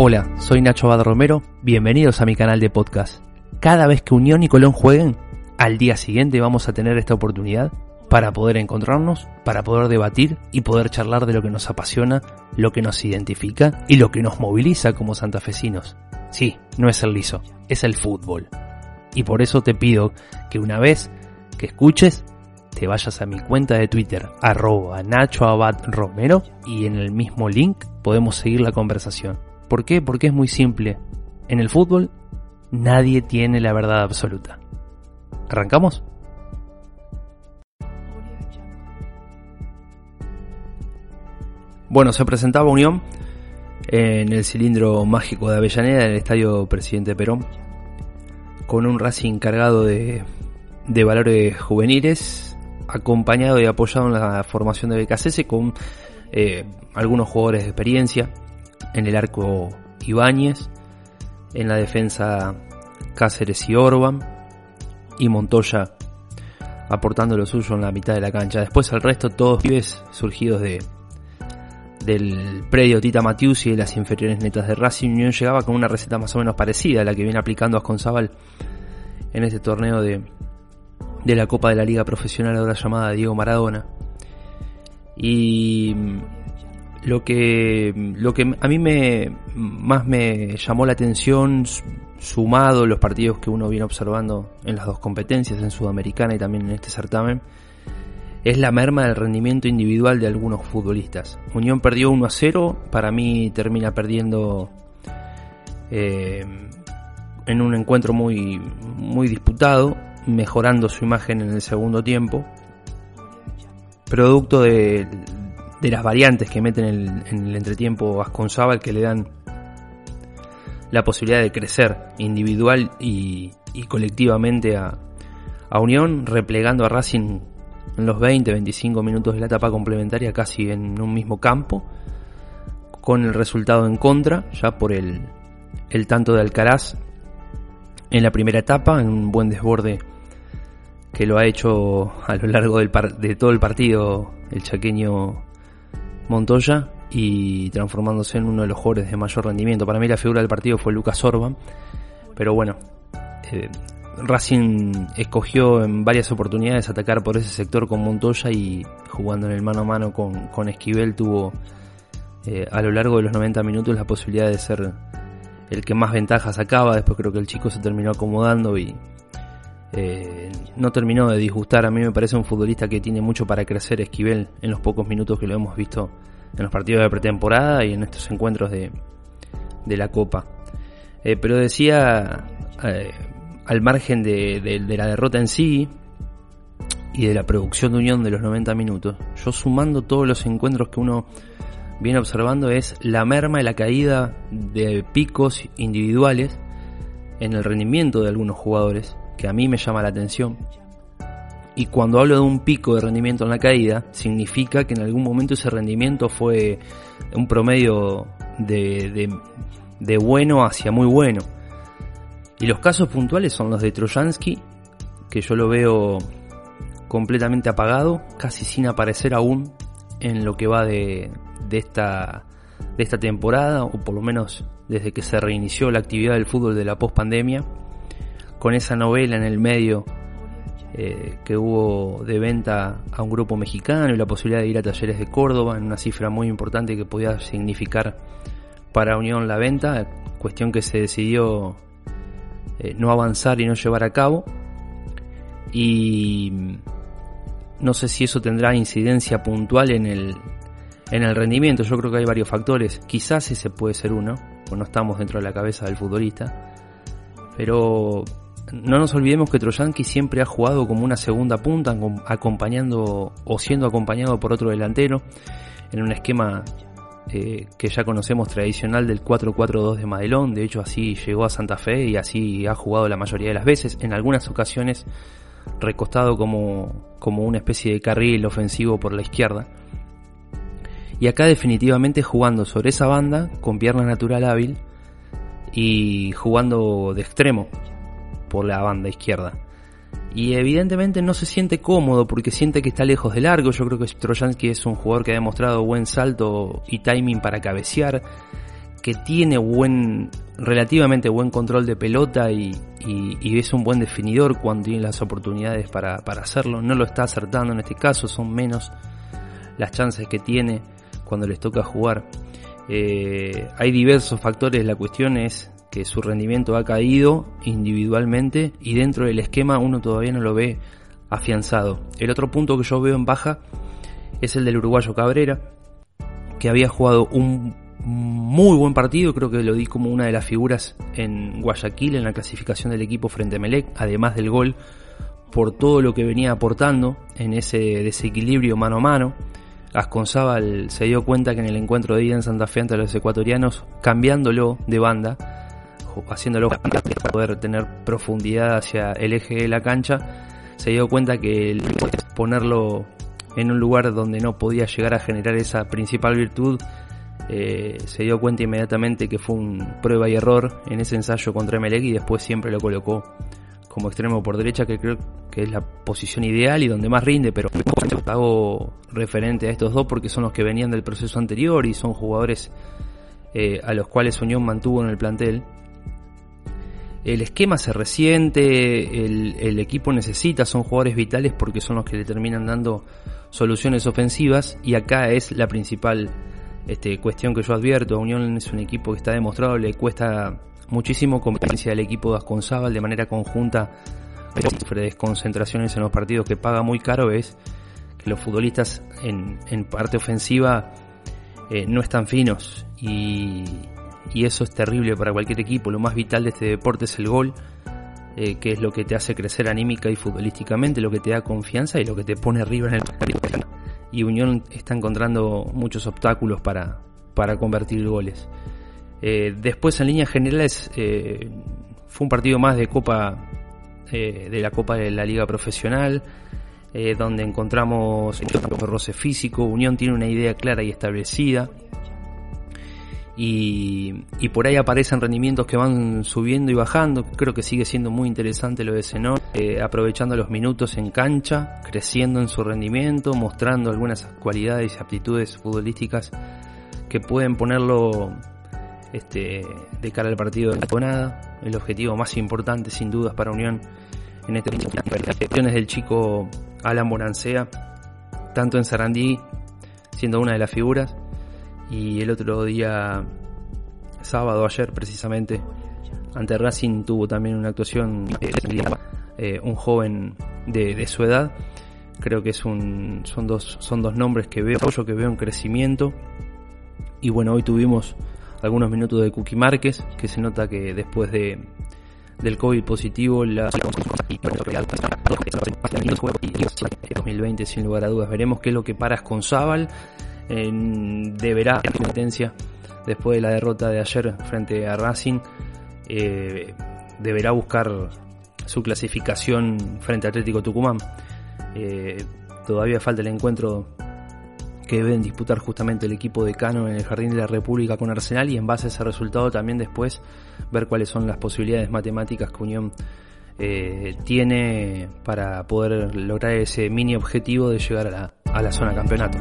Hola, soy Nacho Abad Romero, bienvenidos a mi canal de podcast. Cada vez que Unión y Colón jueguen, al día siguiente vamos a tener esta oportunidad para poder encontrarnos, para poder debatir y poder charlar de lo que nos apasiona, lo que nos identifica y lo que nos moviliza como santafesinos. Sí, no es el liso, es el fútbol. Y por eso te pido que una vez que escuches, te vayas a mi cuenta de Twitter, arroba Nacho Abad Romero, y en el mismo link podemos seguir la conversación. ¿Por qué? Porque es muy simple. En el fútbol, nadie tiene la verdad absoluta. ¿Arrancamos? Bueno, se presentaba Unión en el cilindro mágico de Avellaneda, en el estadio Presidente Perón, con un Racing cargado de, de valores juveniles, acompañado y apoyado en la formación de BKCS con eh, algunos jugadores de experiencia, en el arco Ibáñez, en la defensa Cáceres y Orban, y Montoya aportando lo suyo en la mitad de la cancha. Después al resto todos pibes surgidos de, del predio Tita Matius y de las inferiores netas de Racing Unión llegaba con una receta más o menos parecida a la que viene aplicando Asconzabal en este torneo de, de la Copa de la Liga Profesional ahora llamada Diego Maradona. Y lo que, lo que a mí me, más me llamó la atención, sumado los partidos que uno viene observando en las dos competencias, en Sudamericana y también en este certamen, es la merma del rendimiento individual de algunos futbolistas. Unión perdió 1 a 0, para mí termina perdiendo eh, en un encuentro muy, muy disputado, mejorando su imagen en el segundo tiempo, producto de, de las variantes que meten en el, entretiempo Asconzábal que le dan la posibilidad de crecer individual y, colectivamente a, a Unión, replegando a Racing en los 20-25 minutos de la etapa complementaria casi en un mismo campo, con el resultado en contra, ya por el, el tanto de Alcaraz en la primera etapa, en un buen desborde que lo ha hecho a lo largo del de todo el partido el chaqueño Montoya y transformándose en uno de los jugadores de mayor rendimiento. Para mí la figura del partido fue Lucas Orban, pero bueno, eh, Racing escogió en varias oportunidades atacar por ese sector con Montoya y jugando en el mano a mano con, Esquivel tuvo eh, a lo largo de los 90 minutos la posibilidad de ser el que más ventajas sacaba. Después creo que el chico se terminó acomodando y eh, no terminó de disgustar. A mí me parece un futbolista que tiene mucho para crecer Esquivel en los pocos minutos que lo hemos visto en los partidos de pretemporada y en estos encuentros de, de la Copa. Eh, pero decía al margen de, la derrota en sí y de la producción de unión de los 90 minutos, yo sumando todos los encuentros que uno viene observando es la merma y la caída de picos individuales en el rendimiento de algunos jugadores, que a mí me llama la atención. Y cuando hablo de un pico de rendimiento en la caída, significa que en algún momento ese rendimiento fue un promedio de, de bueno hacia muy bueno. Y los casos puntuales son los de Trojansky, que yo lo veo completamente apagado, casi sin aparecer aún en lo que va de, de, esta, de esta temporada, o por lo menos desde que se reinició la actividad del fútbol de la pospandemia, con esa novela en el medio eh, que hubo de venta a un grupo mexicano y la posibilidad de ir a talleres de Córdoba en una cifra muy importante que podía significar para Unión la venta, cuestión que se decidió eh, no avanzar y no llevar a cabo. Y no sé si eso tendrá incidencia puntual en el, en el rendimiento. Yo creo que hay varios factores. Quizás ese puede ser uno, pues no estamos dentro de la cabeza del futbolista. Pero no nos olvidemos que Troyanki siempre ha jugado como una segunda punta, acompañando o siendo acompañado por otro delantero, en un esquema eh, que ya conocemos tradicional del 4-4-2 de Madelón, de hecho así llegó a Santa Fe y así ha jugado la mayoría de las veces, en algunas ocasiones recostado como, como una especie de carril ofensivo por la izquierda. Y acá definitivamente jugando sobre esa banda con pierna natural hábil y jugando de extremo por la banda izquierda y evidentemente no se siente cómodo porque siente que está lejos de largo. Yo creo que Trojansky es un jugador que ha demostrado buen salto y timing para cabecear, que tiene buen, relativamente buen control de pelota y, es un buen definidor cuando tiene las oportunidades para, hacerlo. No lo está acertando en este caso, son menos las chances que tiene cuando les toca jugar. Eh, hay diversos factores, la cuestión es que su rendimiento ha caído individualmente y dentro del esquema uno todavía no lo ve afianzado. El otro punto que yo veo en baja es el del uruguayo Cabrera, que había jugado un muy buen partido, creo que lo di como una de las figuras en Guayaquil en la clasificación del equipo frente a Melec, además del gol, por todo lo que venía aportando en ese desequilibrio mano a mano. Asconzábal se dio cuenta que en el encuentro de día en Santa Fe ante los ecuatorianos, cambiándolo de banda, haciéndolo para poder tener profundidad hacia el eje de la cancha, se dio cuenta que el ponerlo en un lugar donde no podía llegar a generar esa principal virtud, eh, se dio cuenta inmediatamente que fue un prueba y error en ese ensayo contra Emelec y después siempre lo colocó como extremo por derecha, que creo que es la posición ideal y donde más rinde, pero hago referente a estos dos porque son los que venían del proceso anterior y son jugadores eh, a los cuales Unión mantuvo en el plantel el esquema se resiente, el, equipo necesita, son jugadores vitales porque son los que le terminan dando soluciones ofensivas y acá es la principal este, cuestión que yo advierto. Unión es un equipo que está demostrado, le cuesta muchísimo competencia al equipo de Asconzábal de manera conjunta, de desconcentraciones en los partidos que paga muy caro es que los futbolistas en, parte ofensiva eh, no están finos y, y eso es terrible para cualquier equipo. Lo más vital de este deporte es el gol, eh, que es lo que te hace crecer anímica y futbolísticamente, lo que te da confianza y lo que te pone arriba en el. Y Unión está encontrando muchos obstáculos para, para convertir goles. Eh, después, en líneas generales, eh, fue un partido más de Copa de la Copa de la Liga Profesional. donde encontramos el roce físico, Unión tiene una idea clara y establecida, y, por ahí aparecen rendimientos que van subiendo y bajando. Creo que sigue siendo muy interesante lo de Zenón, eh, aprovechando los minutos en cancha, creciendo en su rendimiento, mostrando algunas cualidades y aptitudes futbolísticas que pueden ponerlo este, de cara al partido de la El objetivo más importante, sin dudas, para Unión en este cuestiones del chico Alan Bonancea, tanto en Sarandí, siendo una de las figuras, y el otro día, sábado, ayer precisamente, ante Racing tuvo también una actuación eh, un joven de, su edad. Creo que es un, son, dos, son dos nombres que veo, yo que veo en crecimiento. Y bueno, hoy tuvimos algunos minutos de Cookie Márquez, que se nota que después de, del COVID positivo, la 2020 sin lugar a dudas. Veremos qué es lo que paras con deberá competencia después de la derrota de ayer frente a Racing eh, deberá buscar su clasificación frente a Atlético Tucumán eh, todavía falta el encuentro que deben disputar justamente el equipo de Cano en el Jardín de la República con Arsenal y en base a ese resultado también después ver cuáles son las posibilidades matemáticas que Unión eh, tiene para poder lograr ese mini objetivo de llegar a la, a la zona campeonato.